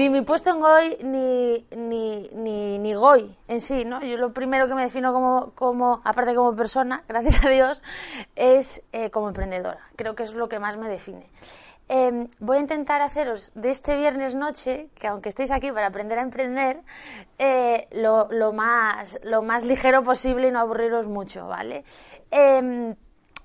Ni mi puesto en Goy ni, ni, ni, ni en sí, ¿no? Yo lo primero que me defino como, como aparte como persona, gracias a Dios, es eh, como emprendedora. Creo que es lo que más me define. Eh, voy a intentar haceros de este viernes noche, que aunque estéis aquí para aprender a emprender, eh, lo, lo, más, lo más ligero posible y no aburriros mucho, ¿vale? Eh,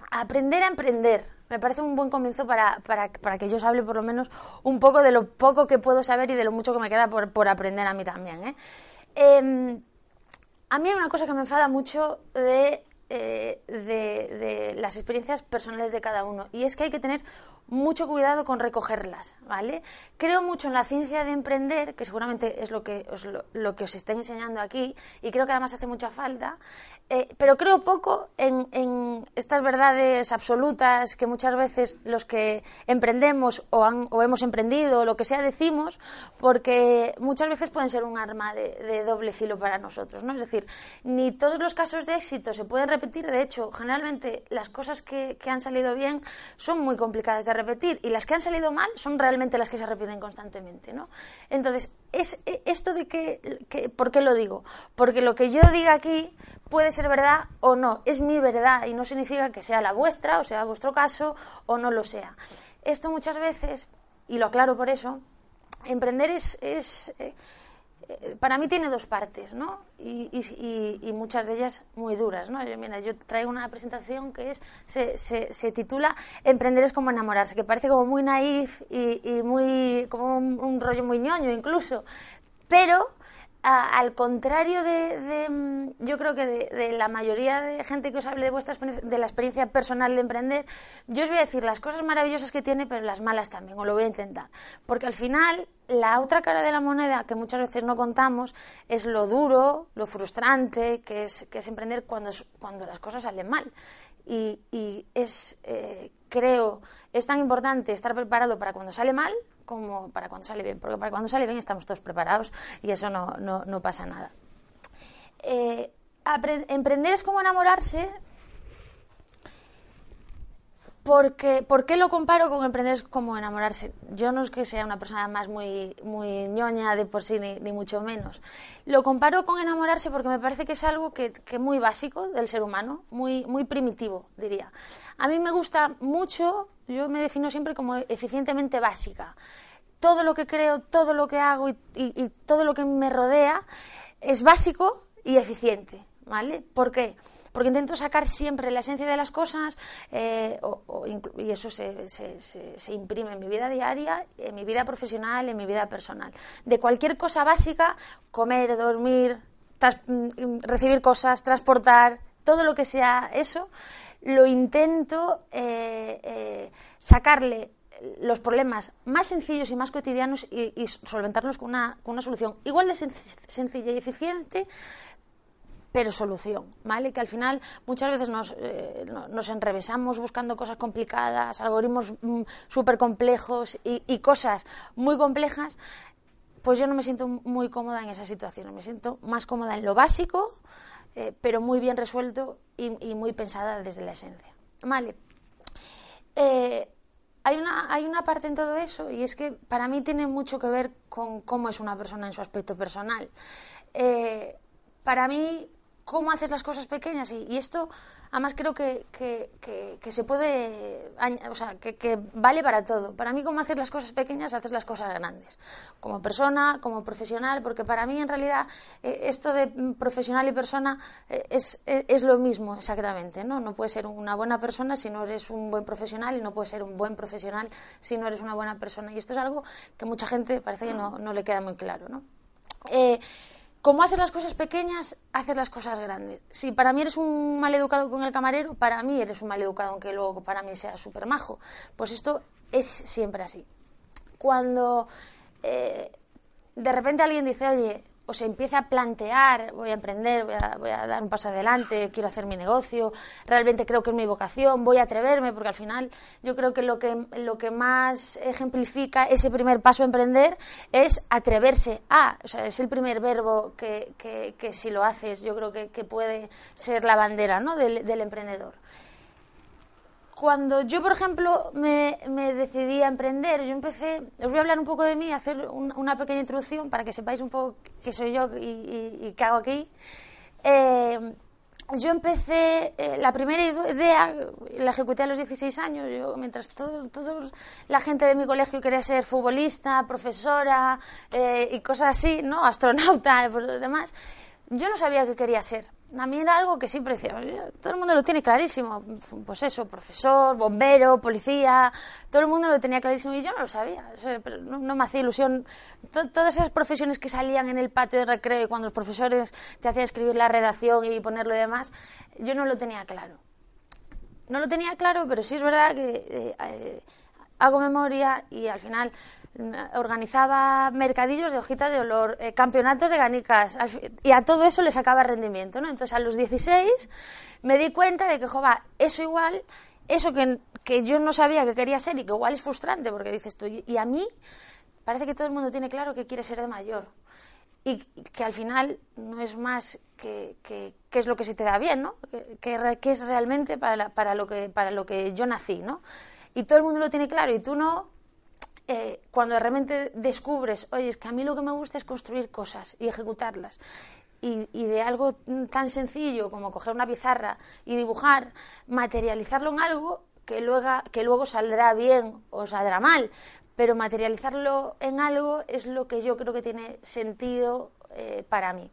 aprender a emprender. Me parece un buen comienzo para, para, para, que yo os hable por lo menos un poco de lo poco que puedo saber y de lo mucho que me queda por, por aprender a mí también. ¿eh? Em, a mí hay una cosa que me enfada mucho de, eh, de, de las experiencias personales de cada uno y es que hay que tener mucho cuidado con recogerlas, ¿vale? Creo mucho en la ciencia de emprender, que seguramente es lo que os, lo, que os estén enseñando aquí, y creo que además hace mucha falta, eh, pero creo poco en, estas verdades absolutas que muchas veces los que emprendemos o, hemos emprendido o lo que sea decimos, porque muchas veces pueden ser un arma de, de doble filo para nosotros, ¿no? Es decir, ni todos los casos de éxito se pueden repetir, de hecho, generalmente las cosas que, que han salido bien son muy complicadas de repetir y las que han salido mal son realmente las que se repiten constantemente, ¿no? Entonces, es esto de que, que, ¿por qué lo digo? Porque lo que yo diga aquí puede ser verdad o no, es mi verdad y no significa que sea la vuestra o sea vuestro caso o no lo sea. Esto muchas veces, y lo aclaro por eso, emprender es, es eh, para mí tiene dos partes, ¿no? Y, muchas de ellas muy duras, ¿no? Yo, mira, yo traigo una presentación que es, se, titula Emprender es como enamorarse, que parece como muy naif y, muy, como un, rollo muy ñoño incluso, pero al contrario de, de, yo creo que de, la mayoría de gente que os hable de vuestra de la experiencia personal de emprender, yo os voy a decir las cosas maravillosas que tiene, pero las malas también, os lo voy a intentar, porque al final la otra cara de la moneda que muchas veces no contamos es lo duro, lo frustrante que es, que es emprender cuando, cuando las cosas salen mal. Y, y es, eh, creo, es tan importante estar preparado para cuando sale mal como para cuando sale bien, porque para cuando sale bien estamos todos preparados y eso no, pasa nada. Eh, emprender es como enamorarse porque, ¿Por qué lo comparo con emprender como enamorarse? Yo no es que sea una persona más muy, muy ñoña de por sí, ni, mucho menos. Lo comparo con enamorarse porque me parece que es algo que, que muy básico del ser humano, muy, muy primitivo, diría. A mí me gusta mucho, yo me defino siempre como eficientemente básica. Todo lo que creo, todo lo que hago y, todo lo que me rodea es básico y eficiente, ¿vale? ¿Por qué? Intento sacar siempre la esencia de las cosas eh, o, o y eso se, se, se, imprime en mi vida diaria, en mi vida profesional, en mi vida personal. De cualquier cosa básica, comer, dormir, mm, recibir cosas, transportar, todo lo que sea eso, lo intento eh, eh, sacarle los problemas más sencillos y más cotidianos y, y solventarlos con una, con una, solución igual de sencilla y eficiente, pero solución, ¿vale? Que al final muchas veces nos, eh, nos enrevesamos buscando cosas complicadas, algoritmos mm, súper complejos y, cosas muy complejas, pues yo no me siento muy cómoda en esa situación, me siento más cómoda en lo básico, eh, pero muy bien resuelto y, y, muy pensada desde la esencia, ¿vale? Eh, hay una, hay una parte en todo eso y es que para mí tiene mucho que ver con cómo es una persona en su aspecto personal. Eh, para mí cómo haces las cosas pequeñas y, esto además creo que, que, que, se puede, o sea, que, vale para todo. Para mí cómo hacer las cosas pequeñas, haces las cosas grandes, como persona, como profesional, porque para mí en realidad eh, esto de profesional y persona eh, es, es, es, lo mismo exactamente, ¿no? No puedes ser una buena persona si no eres un buen profesional y no puedes ser un buen profesional si no eres una buena persona. Y esto es algo que mucha gente parece que no, no le queda muy claro, ¿no? Como haces las cosas pequeñas, haces las cosas grandes. Si para mí eres un mal educado con el camarero, para mí eres un mal educado, aunque luego para mí sea súper majo. Pues esto es siempre así. Cuando eh, de repente alguien dice, oye, o se empieza a plantear, voy a emprender, voy a, dar un paso adelante, quiero hacer mi negocio, realmente creo que es mi vocación, voy a atreverme, porque al final yo creo que lo que, lo que más ejemplifica ese primer paso a emprender es atreverse a, o sea, es el primer verbo que, que, si lo haces yo creo que, puede ser la bandera ¿no? del emprendedor cuando yo, por ejemplo, me, decidí a emprender, yo empecé, os voy a hablar un poco de mí, hacer una pequeña introducción para que sepáis un poco qué soy yo y, qué hago aquí. Eh, yo empecé, eh, la primera idea la ejecuté a los 16 años, yo, mientras toda la gente de mi colegio quería ser futbolista, profesora eh, y cosas así, ¿no? astronauta, por lo demás, yo no sabía qué quería ser a mí era algo que siempre decía, todo el mundo lo tiene clarísimo, pues eso, profesor, bombero, policía, todo el mundo lo tenía clarísimo y yo no lo sabía, no, me hacía ilusión. todas esas profesiones que salían en el patio de recreo y cuando los profesores te hacían escribir la redacción y ponerlo y demás, yo no lo tenía claro. No lo tenía claro, pero sí es verdad que eh, eh, hago memoria y al final organizaba mercadillos de hojitas de olor, eh, campeonatos de ganicas, y a todo eso le sacaba rendimiento, ¿no? Entonces a los 16 me di cuenta de que, jova, eso igual, eso que, que, yo no sabía que quería ser y que igual es frustrante, porque dices tú, y a mí parece que todo el mundo tiene claro que quiere ser de mayor, y que al final no es más que, que, es lo que se te da bien, ¿no? Que, que es realmente para, para, lo que, para lo que yo nací, ¿no? Y todo el mundo lo tiene claro y tú no, eh, cuando realmente descubres, oye, es que a mí lo que me gusta es construir cosas y ejecutarlas. Y, de algo tan sencillo como coger una pizarra y dibujar, materializarlo en algo que luego, que luego saldrá bien o saldrá mal, pero materializarlo en algo es lo que yo creo que tiene sentido eh, para mí.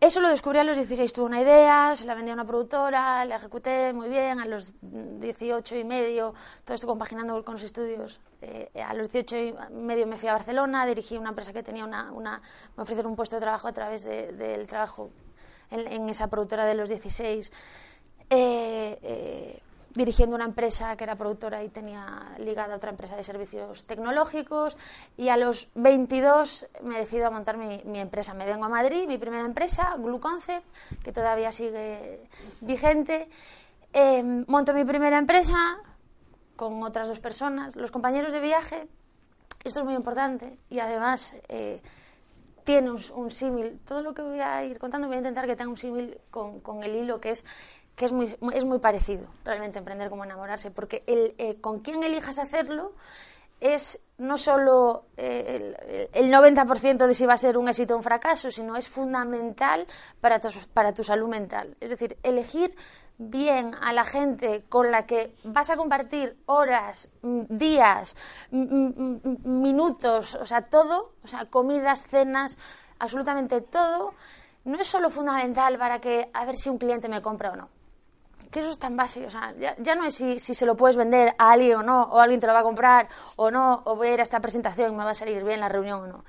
Eso lo descubrí a los 16, tuve una idea, se la vendí a una productora, la ejecuté muy bien, a los 18 y medio, todo esto compaginando con los estudios, eh, a los 18 y medio me fui a Barcelona, dirigí una empresa que tenía una, me ofrecieron un puesto de trabajo a través del trabajo en, esa productora de los 16. Eh, eh, dirigiendo una empresa que era productora y tenía ligada a otra empresa de servicios tecnológicos y a los 22 me decido a montar mi, empresa. Me vengo a Madrid, mi primera empresa, Glue Concept, que todavía sigue vigente. Em, monto mi primera empresa con otras dos personas. Los compañeros de viaje, esto es muy importante y además eh, tiene un, símil. Todo lo que voy a ir contando voy a intentar que tenga un símil con, con el hilo que es que es muy, es muy parecido realmente emprender como enamorarse, porque el, eh, con quién elijas hacerlo es no solo eh, el, el, 90% de si va a ser un éxito o un fracaso, sino es fundamental para tu, para tu salud mental. Es decir, elegir bien a la gente con la que vas a compartir horas, mm, días, minutos, o sea, todo, o sea, comidas, cenas, absolutamente todo, no es solo fundamental para que a ver si un cliente me compra o no que eso es tan básico. O sea, ya, no es si, se lo puedes vender a alguien o no, o alguien te lo va a comprar o no, o voy a ir a esta presentación y me va a salir bien la reunión o no.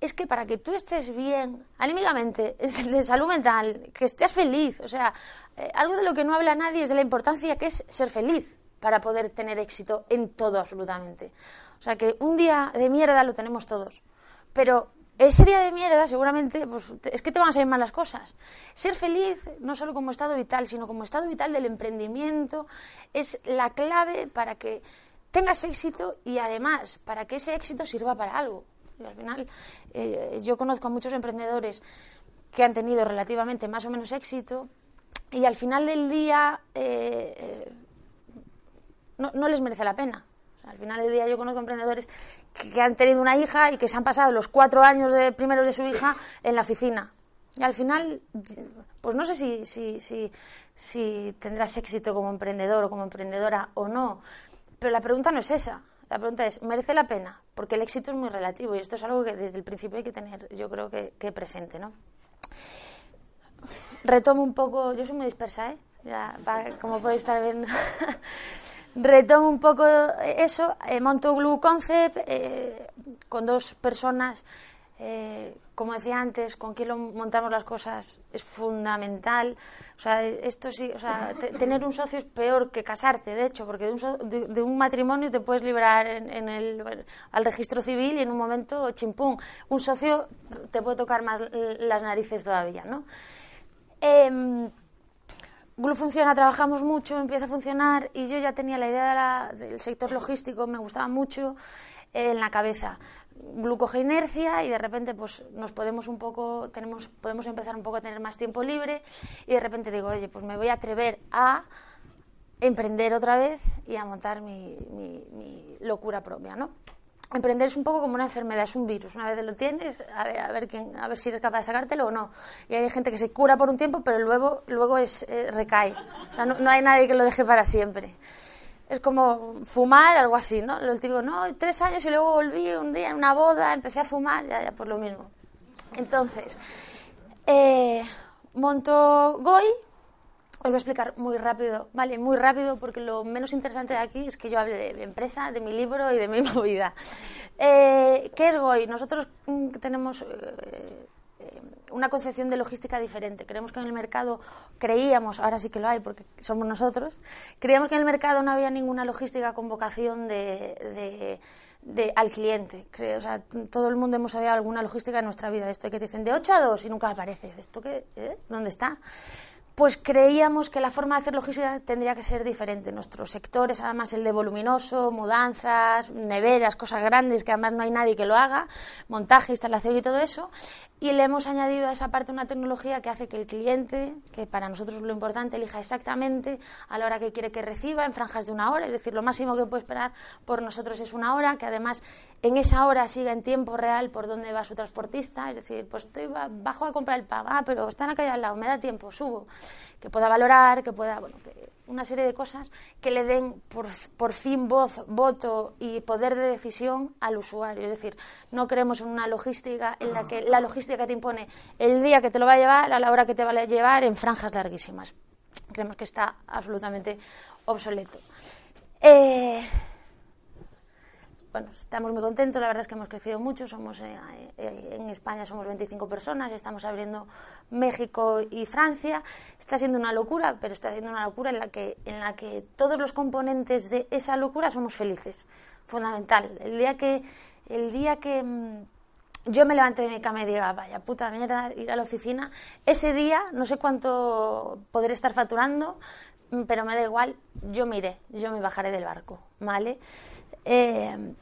Es que para que tú estés bien, anímicamente, de salud mental, que estés feliz, o sea, eh, algo de lo que no habla nadie es de la importancia que es ser feliz para poder tener éxito en todo absolutamente. O sea, que un día de mierda lo tenemos todos, pero ese día de mierda seguramente pues, es que te van a salir mal las cosas. Ser feliz, no solo como estado vital, sino como estado vital del emprendimiento, es la clave para que tengas éxito y además para que ese éxito sirva para algo. Y al final, eh, yo conozco a muchos emprendedores que han tenido relativamente más o menos éxito y al final del día eh, eh, no les merece la pena al final del día yo conozco emprendedores que, han tenido una hija y que se han pasado los cuatro años de primeros de su hija en la oficina. Y al final, pues no sé si, si, si, si tendrás éxito como emprendedor o como emprendedora o no, pero la pregunta no es esa. La pregunta es, ¿merece la pena? Porque el éxito es muy relativo y esto es algo que desde el principio hay que tener, yo creo que, que presente, ¿no? Retomo un poco, yo soy muy dispersa, ¿eh? Ya, como podéis estar viendo. retomo un poco eso, eh, monto Glue Concept eh, con dos personas eh, como decía antes, con quién lo montamos las cosas es fundamental. O sea, esto sí, o sea, tener un socio es peor que casarte, de hecho, porque de un, de, un matrimonio te puedes librar en, el, al registro civil y en un momento chimpún. Un socio te puede tocar más las narices todavía, ¿no? Eh, Glue funciona, trabajamos mucho, empieza a funcionar y yo ya tenía la idea del sector logístico, me gustaba mucho eh, en la cabeza. Glucosa inercia y de repente pues nos podemos un poco tenemos podemos empezar un poco a tener más tiempo libre y de repente digo oye pues me voy a atrever a emprender otra vez y a montar mi, locura propia no emprender es un poco como una enfermedad es un virus una vez lo tienes a ver a ver quién a ver si eres capaz de sacártelo o no y hay gente que se cura por un tiempo pero luego luego es eh, recae o sea no, hay nadie que lo deje para siempre es como fumar, algo así, ¿no? Lo digo, no, tres años y luego volví un día en una boda, empecé a fumar, ya, ya, por lo mismo. Entonces, eh, monto Goy, os voy a explicar muy rápido, ¿vale? Muy rápido, porque lo menos interesante de aquí es que yo hable de mi empresa, de mi libro y de mi movida. Eh, ¿Qué es Goy? Nosotros mm, tenemos... Eh, una concepción de logística diferente. Creemos que en el mercado, creíamos, ahora sí que lo hay porque somos nosotros, creíamos que en el mercado no había ninguna logística con vocación de, al cliente. Creo, o sea, todo el mundo hemos sabido alguna logística en nuestra vida. Esto que te dicen de 8 a 2 y nunca aparece. ¿Esto qué? ¿Eh? ¿Dónde está? Pues creíamos que la forma de hacer logística tendría que ser diferente. Nuestro sector es además el de voluminoso, mudanzas, neveras, cosas grandes que además no hay nadie que lo haga, montaje, instalación y todo eso. Y le hemos añadido a esa parte una tecnología que hace que el cliente, que para nosotros lo importante, elija exactamente a la hora que quiere que reciba, en franjas de una hora, es decir, lo máximo que puede esperar por nosotros es una hora, que además en esa hora siga en tiempo real por dónde va su transportista, es decir, pues estoy bajo a comprar el pan, ah, pero está en la calle al lado, me da tiempo, subo. Que pueda valorar, que pueda, bueno, una serie de cosas que le den por, por, fin voz, voto y poder de decisión al usuario. Es decir, no creemos en una logística en la que la logística te impone el día que te lo va a llevar a la hora que te va a llevar en franjas larguísimas. Creemos que está absolutamente obsoleto. Eh, bueno, estamos muy contentos, la verdad es que hemos crecido mucho, somos eh, eh, en España somos 25 personas, estamos abriendo México y Francia, está siendo una locura, pero está siendo una locura en la que, en la que todos los componentes de esa locura somos felices, fundamental. El día que, el día que mm, yo me levante de mi cama y diga, vaya puta mierda, ir a la oficina, ese día no sé cuánto podré estar facturando, mm, pero me da igual, yo me iré, yo me bajaré del barco, ¿vale? Eh,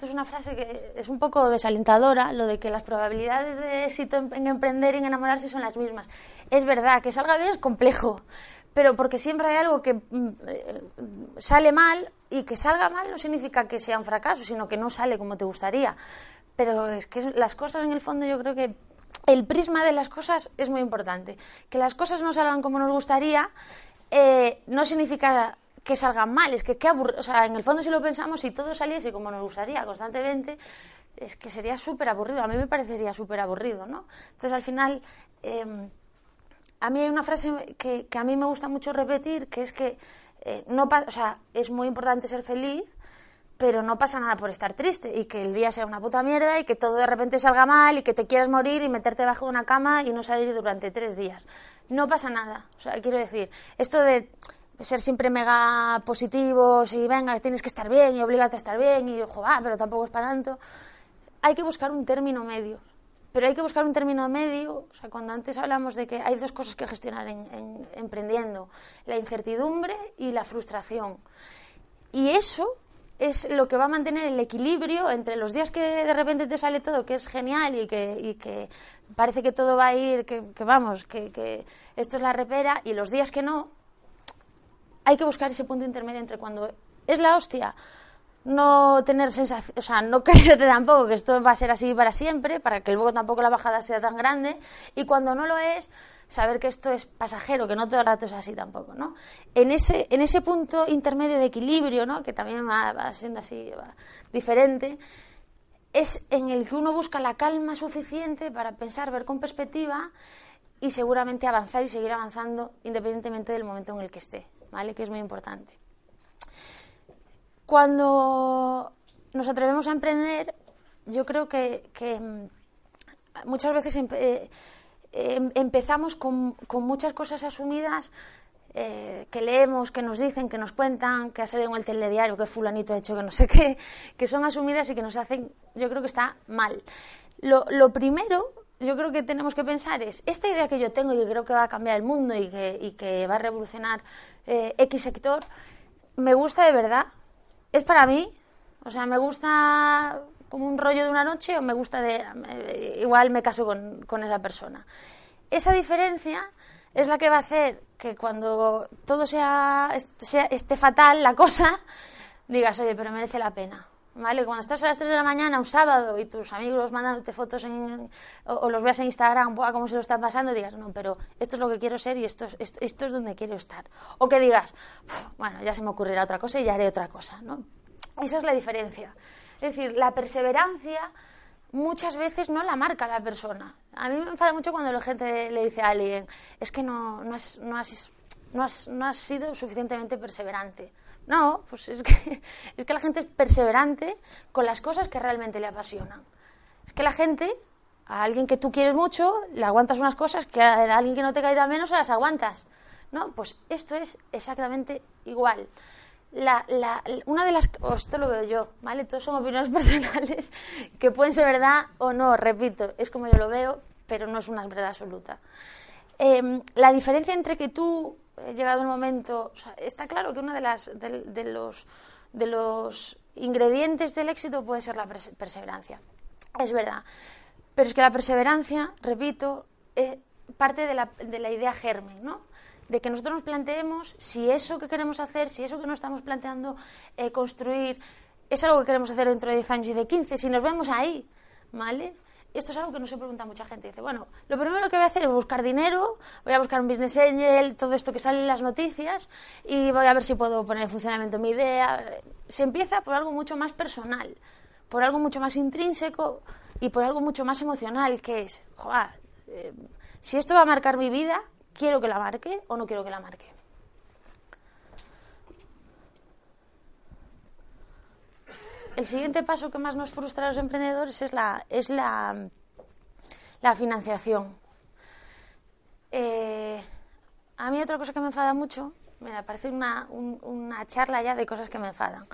esto es una frase que es un poco desalentadora, lo de que las probabilidades de éxito en, emprender y en enamorarse son las mismas. Es verdad, que salga bien es complejo, pero porque siempre hay algo que mm, eh, sale mal y que salga mal no significa que sea un fracaso, sino que no sale como te gustaría. Pero es que las cosas en el fondo yo creo que el prisma de las cosas es muy importante. Que las cosas no salgan como nos gustaría eh, no significa que salgan mal, es que qué o sea, en el fondo si lo pensamos, si todo saliese como nos gustaría constantemente, es que sería súper aburrido, a mí me parecería súper aburrido, ¿no? Entonces al final, em, a mí hay una frase que, que, a mí me gusta mucho repetir, que es que eh, no o sea, es muy importante ser feliz, pero no pasa nada por estar triste y que el día sea una puta mierda y que todo de repente salga mal y que te quieras morir y meterte bajo una cama y no salir durante tres días. No pasa nada. O sea, quiero decir, esto de ser siempre mega positivos y venga, tienes que estar bien y obligarte a estar bien y joder, pero tampoco es para tanto. Hay que buscar un término medio. Pero hay que buscar un término medio, o sea, cuando antes hablamos de que hay dos cosas que gestionar en, emprendiendo, la incertidumbre y la frustración. Y eso es lo que va a mantener el equilibrio entre los días que de repente te sale todo, que es genial y que, y que parece que todo va a ir, que, que vamos, que, que esto es la repera, y los días que no, hay que buscar ese punto intermedio entre cuando es la hostia, no tener sensación, o sea, no creerte tampoco que esto va a ser así para siempre, para que luego tampoco la bajada sea tan grande, y cuando no lo es, saber que esto es pasajero, que no todo el rato es así tampoco, ¿no? En ese, en ese punto intermedio de equilibrio, ¿no? Que también va, siendo así diferente, es en el que uno busca la calma suficiente para pensar, ver con perspectiva y seguramente avanzar y seguir avanzando independientemente del momento en el que esté. ¿Vale? Que es muy importante. Cuando nos atrevemos a emprender, yo creo que, mm, muchas veces eh, em, empezamos con, muchas cosas asumidas eh, que leemos, que nos dicen, que nos cuentan, que ha salido en el telediario, que fulanito ha hecho, que no sé qué, que son asumidas y que nos hacen, yo creo que está mal. Lo, primero, yo creo que tenemos que pensar es, esta idea que yo tengo y que creo que va a cambiar el mundo y que, va a revolucionar eh, X sector, ¿me gusta de verdad? ¿Es para mí? O sea, ¿me gusta como un rollo de una noche o me gusta de... Eh, igual me caso con, con esa persona? Esa diferencia es la que va a hacer que cuando todo sea, sea, esté fatal la cosa, digas, oye, pero merece la pena. ¿Vale? Cuando estás a las 3 de la mañana un sábado y tus amigos mandándote fotos en, o, los veas en Instagram, Buah, cómo se lo están pasando, digas, no, pero esto es lo que quiero ser y esto, es, esto, es donde quiero estar. O que digas, bueno, ya se me ocurrirá otra cosa y ya haré otra cosa, ¿no? Esa es la diferencia. Es decir, la perseverancia muchas veces no la marca la persona. A mí me enfada mucho cuando la gente le dice a alguien, es que no, no, has, no, has, no, has, no has sido suficientemente perseverante. No, pues es que, es que la gente es perseverante con las cosas que realmente le apasionan. Es que la gente, a alguien que tú quieres mucho, le aguantas unas cosas que a alguien que no te cae menos se las aguantas. ¿No? Pues esto es exactamente igual la, la, una de las... esto lo veo yo, ¿vale? Todos son opiniones personales que pueden ser verdad o no, repito, es como yo lo veo, pero no es una verdad absoluta. Em, la diferencia entre que tú, llegado un momento, está claro que uno de, de, los, de los ingredientes del éxito puede ser la perseverancia. Es verdad. Pero es que la perseverancia, repito, es parte de la, de la idea germen, ¿no? de que nosotros nos planteemos si eso que queremos hacer, si eso que nos estamos planteando eh, construir es algo que queremos hacer dentro de 10 años y de 15, si nos vemos ahí, ¿vale? Esto es algo que no se pregunta mucha gente. Dice, bueno, lo primero que voy a hacer es buscar dinero, voy a buscar un business angel, todo esto que sale en las noticias y voy a ver si puedo poner en funcionamiento mi idea. Se empieza por algo mucho más personal, por algo mucho más intrínseco y por algo mucho más emocional, que es, joder, eh, si esto va a marcar mi vida, ¿Quiero que la marque o no quiero que la marque? El siguiente paso que más nos frustra a los emprendedores es la, es la, la financiación. Eh, a mí otra cosa que me enfada mucho, me parece una, una charla ya de cosas que me enfadan,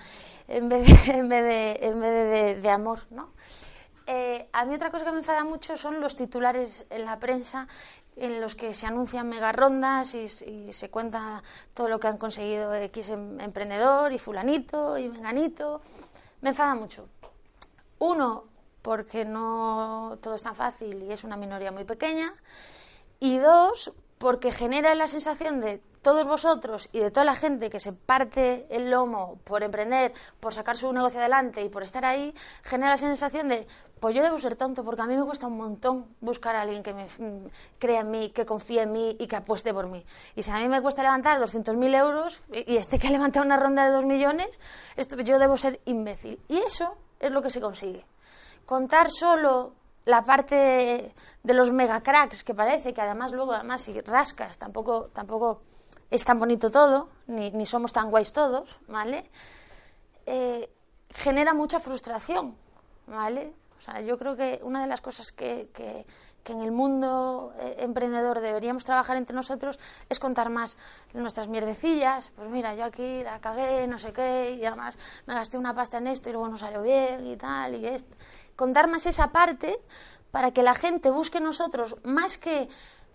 en vez de, en vez de, en vez de, amor, ¿no? Eh, a mí otra cosa que me enfada mucho son los titulares en la prensa en los que se anuncian mega rondas y, se cuenta todo lo que han conseguido X em, emprendedor y fulanito y menganito. Me enfada mucho. Uno, porque no todo es tan fácil y es una minoría muy pequeña. Y dos, porque genera la sensación de todos vosotros y de toda la gente que se parte el lomo por emprender, por sacar su negocio adelante y por estar ahí, genera la sensación de, pues yo debo ser tonto, porque a mí me cuesta un montón buscar a alguien que me mm, crea en mí, que confíe en mí y que apueste por mí. Y si a mí me cuesta levantar 200.000 euros y este que levanta una ronda de 2 millones, esto, yo debo ser imbécil. Y eso es lo que se consigue. Contar solo la parte de los mega cracks, que parece que además luego, además, si rascas, tampoco, tampoco es tan bonito todo, ni, ni somos tan guays todos, ¿vale? Eh, genera mucha frustración, ¿vale? O sea, yo creo que una de las cosas que, que, en el mundo eh, emprendedor deberíamos trabajar entre nosotros es contar más nuestras mierdecillas. Pues mira, yo aquí la cagué, no sé qué, y además me gasté una pasta en esto y luego no salió bien y tal, y esto. Contar más esa parte para que la gente busque nosotros más que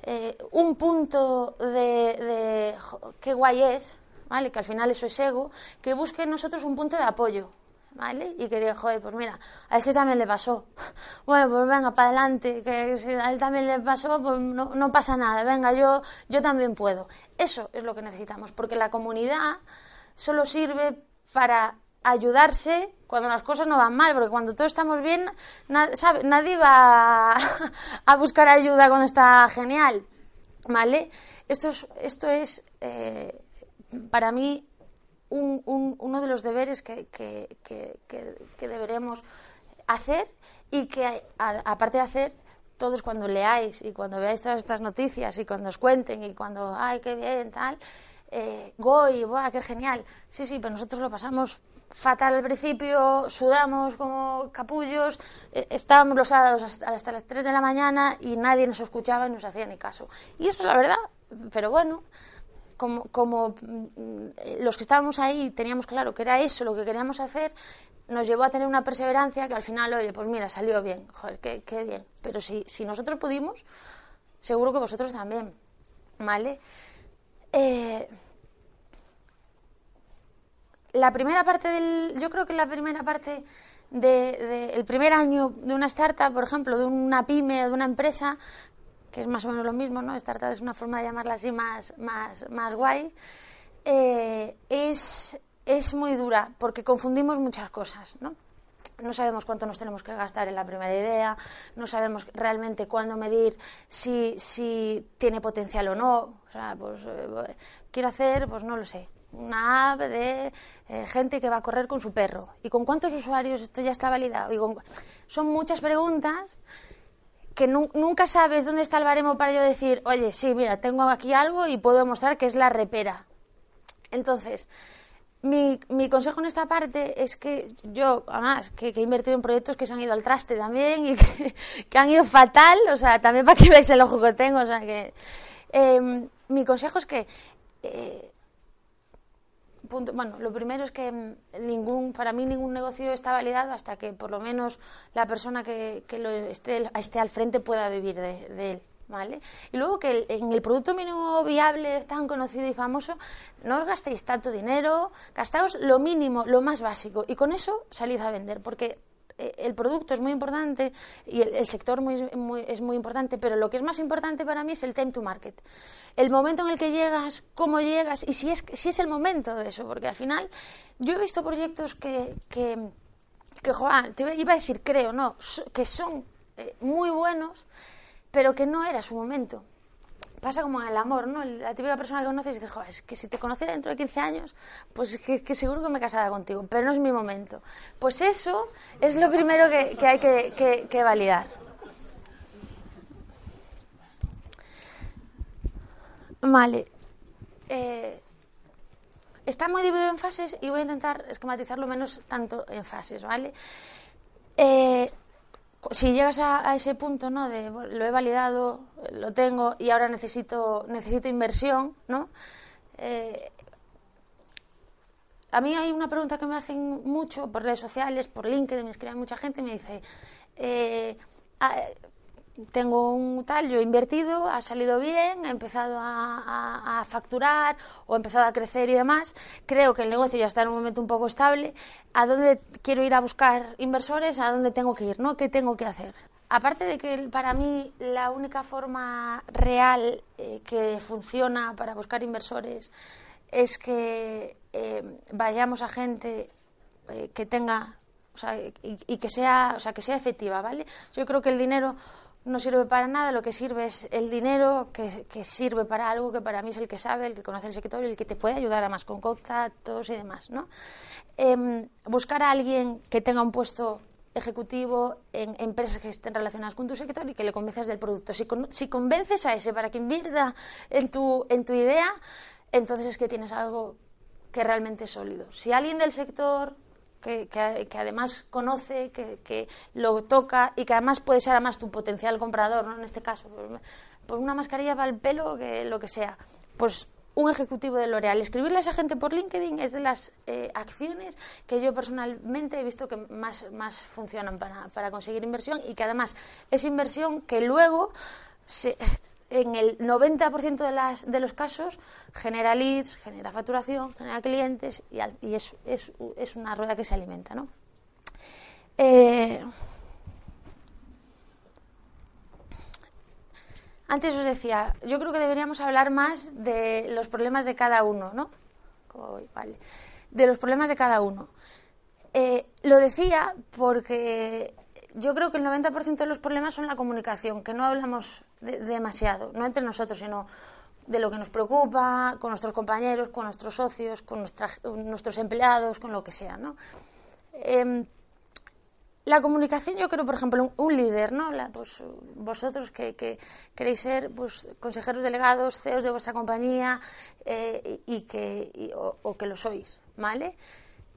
eh, un punto de, de qué guay es, ¿vale? que al final eso es ego, que busque nosotros un punto de apoyo. ¿vale? Y que diga, joder, pues mira, a este también le pasó. Bueno, pues venga, para adelante, que si a él también le pasó, pues no, no, pasa nada, venga, yo, yo también puedo. Eso es lo que necesitamos, porque la comunidad solo sirve para ayudarse cuando las cosas no van mal, porque cuando todos estamos bien, nadie va a, buscar ayuda cuando está genial, ¿vale? Esto es, esto es eh, para mí un, uno de los deberes que, que, deberemos hacer y que, aparte de hacer, todos cuando leáis y cuando veáis todas estas noticias y cuando os cuenten y cuando, ay, qué bien, tal, eh, Goy, qué genial. Sí, sí, pero nosotros lo pasamos fatal al principio, sudamos como capullos, eh, estábamos los sábados hasta, hasta, las 3 de la mañana y nadie nos escuchaba y nos hacía ni caso. Y eso es la verdad, pero bueno, como, como mm, los que estábamos ahí teníamos claro que era eso lo que queríamos hacer, nos llevó a tener una perseverancia que al final, oye, pues mira, salió bien, joder, qué, qué bien. Pero si, si nosotros pudimos, seguro que vosotros también, ¿vale? Eh, la primera parte del, yo creo que la primera parte del de, el primer año de una startup, por ejemplo, de una pyme, de una empresa, que es más o menos lo mismo, ¿no? Startup es una forma de llamarla así más, más, más guay, eh, es, es muy dura porque confundimos muchas cosas, ¿no? no sabemos cuánto nos tenemos que gastar en la primera idea, no sabemos realmente cuándo medir si, si tiene potencial o no. O sea, pues eh, quiero hacer, pues no lo sé, una app de eh, gente que va a correr con su perro. ¿Y con cuántos usuarios esto ya está validado? Y Son muchas preguntas que nunca sabes dónde está el baremo para yo decir, oye, sí, mira, tengo aquí algo y puedo demostrar que es la repera. Entonces, mi, mi, consejo en esta parte es que yo, además, que, he invertido en proyectos que se han ido al traste también y que, han ido fatal, o sea, también para que veáis el ojo que tengo, o sea, que em, mi consejo es que, eh, bueno, lo primero es que ningún, para mí ningún negocio está validado hasta que por lo menos la persona que, lo esté, al frente pueda vivir de él. Y luego que en el producto mínimo viable tan conocido y famoso, no os gastéis tanto dinero, gastaos lo mínimo, lo más básico, y con eso salid a vender, porque el producto es muy importante y el, sector es muy importante, pero lo que es más importante para mí es el time to market. El momento en el que llegas, cómo llegas y si es, si es el momento de eso, porque al final yo he visto proyectos que, que, que te iba a decir, creo, no, que son eh, muy buenos, pero que no era su momento. Pasa como en el amor, ¿no? La típica persona que conoces dices, Joder, es que si te conociera dentro de 15 años, pues que, seguro que me casara contigo, pero no es mi momento. Pues eso es lo primero que, hay que, que, validar. Vale. Eh, está muy dividido en fases y voy a intentar esquematizarlo menos tanto en fases, ¿vale? Eh, si llegas a, ese punto, ¿no? De lo he validado, lo tengo y ahora necesito, necesito inversión, ¿no? Eh, a mí hay una pregunta que me hacen mucho por redes sociales, por LinkedIn, me escribe mucha gente y me dice, eh, ah, tengo un tal, yo he invertido, ha salido bien, he empezado a, facturar o he empezado a crecer y demás. Creo que el negocio ya está en un momento un poco estable. ¿A dónde quiero ir a buscar inversores? ¿A dónde tengo que ir? ¿no? ¿Qué tengo que hacer? Aparte de que para mí la única forma real eh, que funciona para buscar inversores es que eh, vayamos a gente eh, que tenga o sea, y, que sea, o sea, que sea efectiva, ¿vale? Yo creo que el dinero no sirve para nada, lo que sirve es el dinero, que, que, sirve para algo que para mí es el que sabe, el que conoce el sector el que te puede ayudar a más con contactos y demás. ¿no? Em, buscar a alguien que tenga un puesto ejecutivo en empresas que estén relacionadas con tu sector y que le convences del producto. Si, si convences a ese para que invierta en tu, en tu idea, entonces es que tienes algo que realmente es sólido. Si alguien del sector que, que, además conoce, que, que, lo toca y que además puede ser además tu potencial comprador, ¿no? En este caso, pues, una mascarilla para el pelo, que lo que sea. Pues un ejecutivo de L'Oreal. Escribirle a esa gente por LinkedIn es de las eh, acciones que yo personalmente he visto que más, más funcionan para, para conseguir inversión y que además es inversión que luego se, en el 90% de, las, de los casos genera leads, genera facturación, genera clientes y, es, es, es, una rueda que se alimenta. ¿no? Eh, antes os decía, yo creo que deberíamos hablar más de los problemas de cada uno, ¿no? Vale. De los problemas de cada uno. Eh, lo decía porque yo creo que el 90% de los problemas son la comunicación, que no hablamos demasiado, no entre nosotros, sino de lo que nos preocupa, con nuestros compañeros, con nuestros socios, con nuestros empleados, con lo que sea, ¿no? Em, la comunicación, yo creo, por ejemplo, un, líder, ¿no? pues, vosotros que, queréis ser pues, consejeros delegados, CEOs de vuestra compañía eh, y, que, o, que lo sois, ¿vale?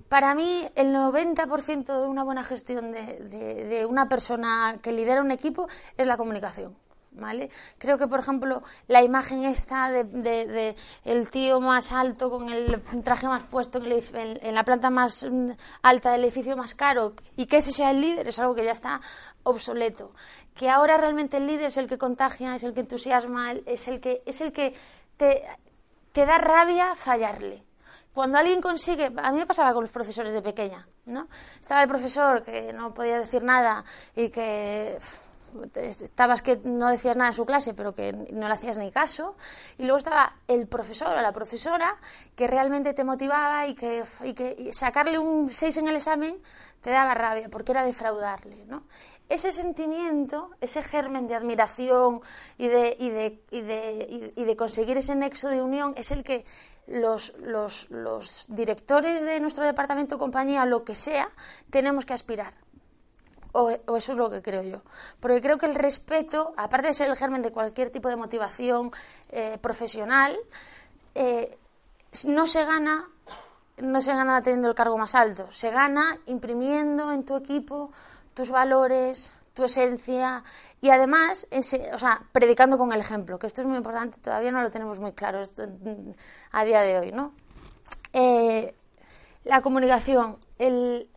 Para mí, el 90% de una buena gestión de, una persona que lidera un equipo es la comunicación. ¿Vale? Creo que, por ejemplo, la imagen esta de, el tío más alto con el traje más puesto en, la planta más mm, alta del edificio más caro y que ese sea el líder es algo que ya está obsoleto. Que ahora realmente el líder es el que contagia, es el que entusiasma, es el que, es el que te da rabia fallarle cuando alguien consigue, a mí me pasaba con los profesores de pequeña, ¿no? Estaba el profesor que no podía decir nada y que estabas que no decías nada en su clase, pero que no le hacías ni caso, y luego estaba el profesor o la profesora que realmente te motivaba y que, y que sacarle un 6 en el examen te daba rabia, porque era defraudarle, ¿no? Ese sentimiento, ese germen de admiración y de, y de, y de, y de conseguir ese nexo de unión es el que los, los, los directores de nuestro departamento, compañía, lo que sea, tenemos que aspirar. O, eso es lo que creo yo. Porque creo que el respeto, aparte de ser el germen de cualquier tipo de motivación eh, profesional, eh, no se gana no se gana teniendo el cargo más alto, se gana imprimiendo en tu equipo tus valores, tu esencia y además, o sea, predicando con el ejemplo, que esto es muy importante, todavía no lo tenemos muy claro a día de hoy, ¿no? Eh, la comunicación el,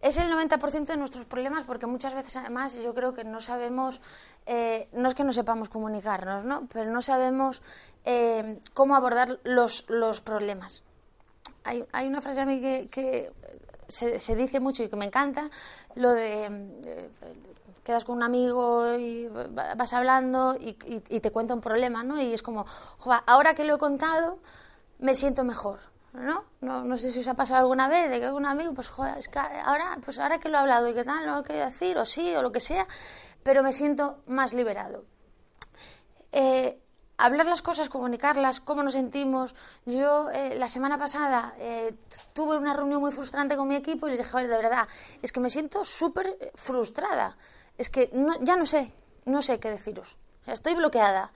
es el 90% de nuestros problemas porque muchas veces además yo creo que no sabemos, eh, no es que no sepamos comunicarnos, ¿no? Pero no sabemos eh, cómo abordar los, los problemas. Hay, hay, una frase a mí que se, se, dice mucho y que me encanta, lo de quedas con un amigo y vas hablando y, te cuenta un problema, ¿no? Y es como, ahora que lo he contado, me siento mejor, ¿no? ¿no? No sé si os ha pasado alguna vez de que un amigo, pues joder, es que ahora, pues ahora que lo he hablado y qué tal, no lo quiero decir, o sí, o lo que sea, pero me siento más liberado. Eh, hablar las cosas, comunicarlas, cómo nos sentimos. Yo eh, la semana pasada eh, tuve una reunión muy frustrante con mi equipo y les dije, de verdad, es que me siento súper frustrada es que ya no sé, no sé qué deciros. estoy bloqueada,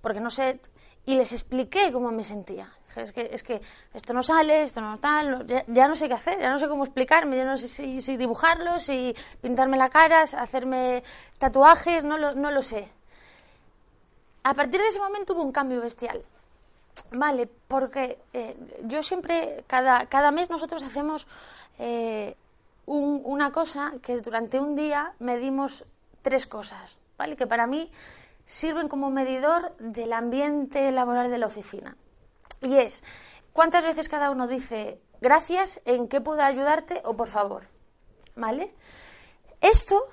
porque no sé... Y les expliqué cómo me sentía. Es que, es que esto no sale, esto no tal, ya, no sé qué hacer, ya no sé cómo explicarme, ya no sé si, si dibujarlo, si pintarme la cara, hacerme tatuajes, no lo, no lo sé. A partir de ese momento hubo un cambio bestial. Vale, porque eh, yo siempre, cada, cada mes nosotros hacemos eh, una cosa que es durante un día medimos tres cosas, ¿vale? Que para mí sirven como medidor del ambiente laboral de la oficina. Y es, ¿cuántas veces cada uno dice gracias, en qué puedo ayudarte o por favor? ¿Vale? Esto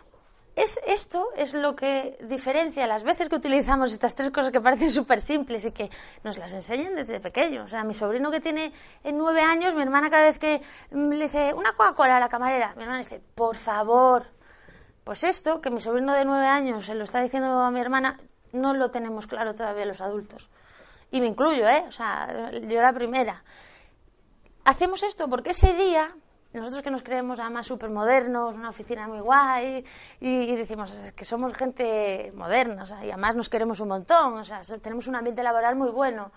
es, esto es lo que diferencia las veces que utilizamos estas tres cosas que parecen súper simples y que nos las enseñan desde pequeños. O sea, mi sobrino que tiene nueve años, mi hermana cada vez que le dice una Coca-Cola a la camarera, mi hermana dice, por favor. Pues esto, que mi sobrino de nueve años se lo está diciendo a mi hermana, no lo tenemos claro todavía los adultos. Y me incluyo, ¿eh? O sea, yo la primera. Hacemos esto porque ese día nosotros que nos creemos además súper modernos, una oficina muy guay, y, decimos que somos gente moderna, o sea, y además nos queremos un montón, o sea, tenemos un ambiente laboral muy bueno.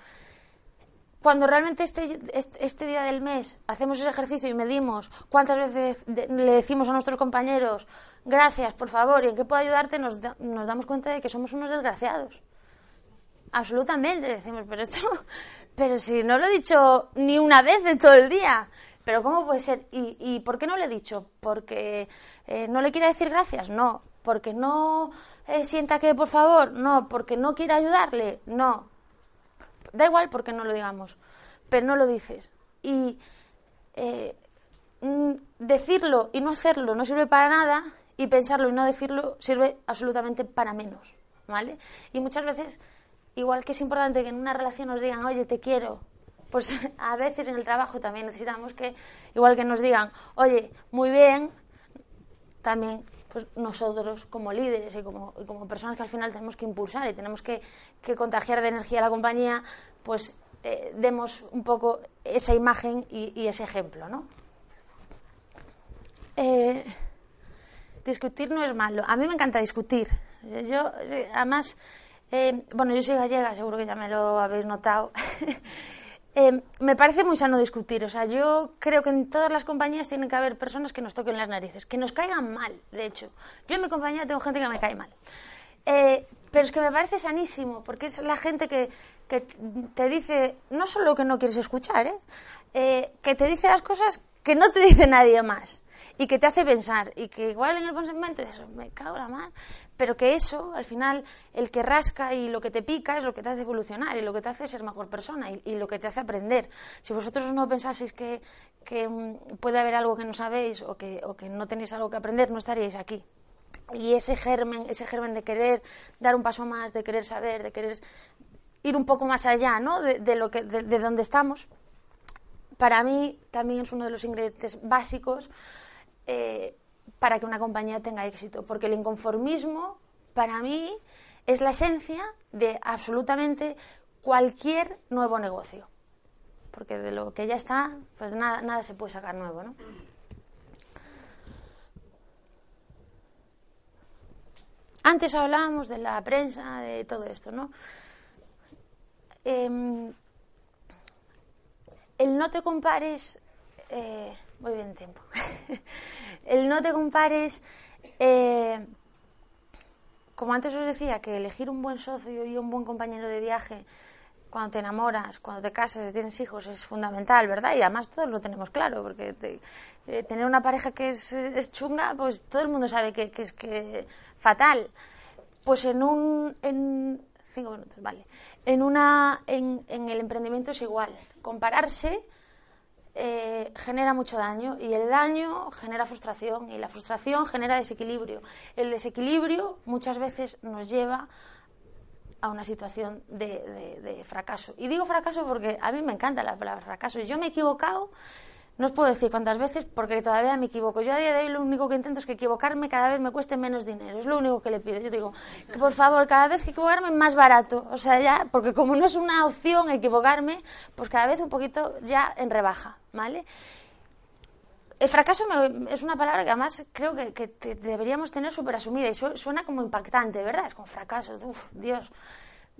Cuando realmente este, este, día del mes hacemos ese ejercicio y medimos cuántas veces le decimos a nuestros compañeros, gracias, por favor, y en qué puedo ayudarte, nos, nos damos cuenta de que somos unos desgraciados. Absolutamente, decimos, pero esto, pero si no lo he dicho ni una vez en todo el día. Pero ¿cómo puede ser? ¿Y, por qué no le he dicho? ¿Porque eh, no le quiere decir gracias? No. ¿Porque no eh, sienta que, por favor? No. ¿Porque no quiere ayudarle? No. Da igual porque no lo digamos, pero no lo dices. Y eh, mm, decirlo y no hacerlo no sirve para nada y pensarlo y no decirlo sirve absolutamente para menos, ¿vale? Y muchas veces, igual que es importante que en una relación nos digan, oye, te quiero, pues a veces en el trabajo también necesitamos que, igual que nos digan, oye, muy bien, también pues nosotros como líderes y como, como personas que al final tenemos que impulsar y tenemos que, que contagiar de energía a la compañía, pues eh, demos un poco esa imagen y, ese ejemplo, ¿no? Eh, discutir no es malo. A mí me encanta discutir. Yo, además, eh, bueno, yo soy gallega, seguro que ya me lo habéis notado. eh, me parece muy sano discutir. O sea, yo creo que en todas las compañías tienen que haber personas que nos toquen las narices, que nos caigan mal, de hecho. Yo en mi compañía tengo gente que me cae mal. Eh, pero es que me parece sanísimo, porque es la gente que, que te dice no solo que no quieres escuchar, ¿eh? ¿eh? que te dice las cosas que no te dice nadie más y que te hace pensar y que igual en el pensamiento eso, me cago en la mar, pero que eso, al final, el que rasca y lo que te pica es lo que te hace evolucionar y lo que te hace ser mejor persona y, lo que te hace aprender. Si vosotros no pensáis que, que mm, puede haber algo que no sabéis o que, o que no tenéis algo que aprender, no estaríais aquí y ese germen, ese germen de querer dar un paso más, de querer saber, de querer ir un poco más allá, ¿no? De, lo que, de, donde estamos, para mí también es uno de los ingredientes básicos eh, para que una compañía tenga éxito, porque el inconformismo, para mí, es la esencia de absolutamente cualquier nuevo negocio, porque de lo que ya está, pues nada, nada se puede sacar nuevo, ¿no? Antes hablábamos de la prensa, de todo esto, ¿no? Em, el no te compares, eh, voy bien tiempo, el no te compares, eh, como antes os decía, que elegir un buen socio y un buen compañero de viaje cuando te enamoras, cuando te casas, tienes hijos, es fundamental, ¿verdad? Y además todos lo tenemos claro, porque eh, tener una pareja que es, chunga, pues todo el mundo sabe que, que es que fatal. Pues en un... En, cinco minutos, vale. En, una, en, en el emprendimiento es igual. Compararse eh, genera mucho daño y el daño genera frustración y la frustración genera desequilibrio. El desequilibrio muchas veces nos lleva a una situación de, de, fracaso. Y digo fracaso porque a mí me encanta la palabra fracaso. Yo me he equivocado, no os puedo decir cuántas veces porque todavía me equivoco. Yo a día de hoy lo único que intento es que equivocarme cada vez me cueste menos dinero. Es lo único que le pido. Yo digo que por favor cada vez que equivocarme más barato. O sea, ya, porque como no es una opción equivocarme, pues cada vez un poquito ya en rebaja, ¿vale? El fracaso es una palabra que además creo que, deberíamos tener súper asumida y suena como impactante, ¿verdad? Es como fracaso, uf, Dios.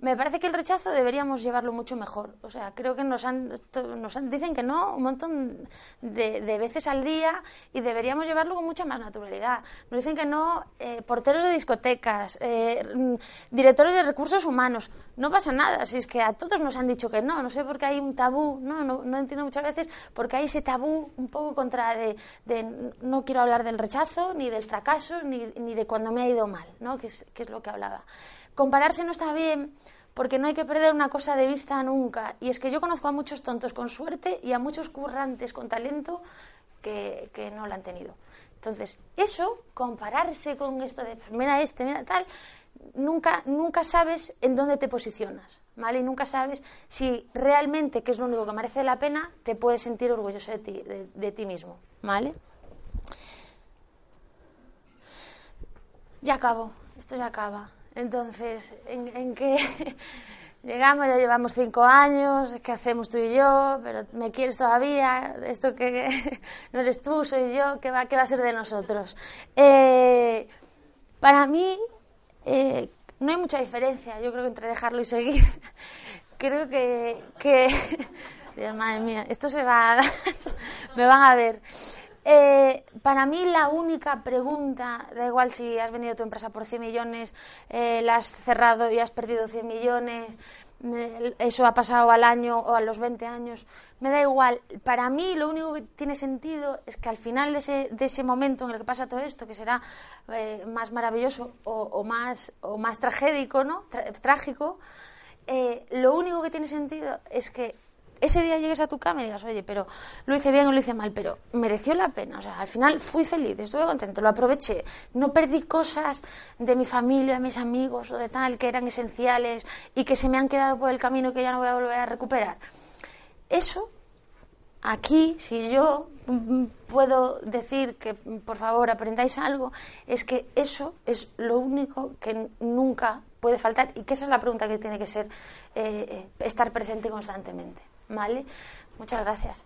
Me parece que el rechazo deberíamos llevarlo mucho mejor. O sea, creo que nos han, nos dicen que no un montón de, veces al día y deberíamos llevarlo con mucha más naturalidad. Nos dicen que no eh, porteros de discotecas, eh, mm, directores de recursos humanos. No pasa nada, si es que a todos nos han dicho que no. No sé por qué hay un tabú, no, no, no entiendo muchas veces por qué hay ese tabú un poco contra de, de no quiero hablar del rechazo, ni del fracaso, ni, ni de cuando me ha ido mal, ¿no? que, es, que es lo que hablaba. Compararse no está bien porque no hay que perder una cosa de vista nunca. Y es que yo conozco a muchos tontos con suerte y a muchos currantes con talento que, no lo han tenido. Entonces, eso, compararse con esto de, pues mira este, mira tal, nunca, nunca sabes en dónde te posicionas, ¿vale? Y nunca sabes si realmente, que es lo único que merece la pena, te puedes sentir orgulloso de ti, de ti mismo, ¿vale? Ya acabo, esto ya acaba. Entonces, ¿en, qué llegamos? Ya llevamos cinco años, ¿qué hacemos tú y yo? Pero ¿me quieres todavía? Esto que no eres tú, soy yo, ¿qué va, qué va a ser de nosotros? Eh, para mí, eh, no hay mucha diferencia, yo creo entre dejarlo y seguir. creo que, que Dios, madre mía, esto se va, me van a ver. Eh, para mí la única pregunta, da igual si has vendido tu empresa por 100 millones, eh, la has cerrado y has perdido 100 millones, eso ha pasado al año o a los 20 años, me da igual. Para mí lo único que tiene sentido es que al final de ese, de ese momento en el que pasa todo esto, que será eh, más maravilloso o, más, o más tragédico, ¿no? trágico, lo único que tiene sentido es que ese día llegues a tu cama y digas, oye, pero lo hice bien o lo hice mal, pero mereció la pena. O sea, al final fui feliz, estuve contento, lo aproveché. No perdí cosas de mi familia, de mis amigos o de tal que eran esenciales y que se me han quedado por el camino y que ya no voy a volver a recuperar. Eso, aquí, si yo puedo decir que por favor aprendáis algo, es que eso es lo único que nunca puede faltar y que esa es la pregunta que tiene que ser eh, eh, estar presente constantemente. ¿Vale? Muchas gracias.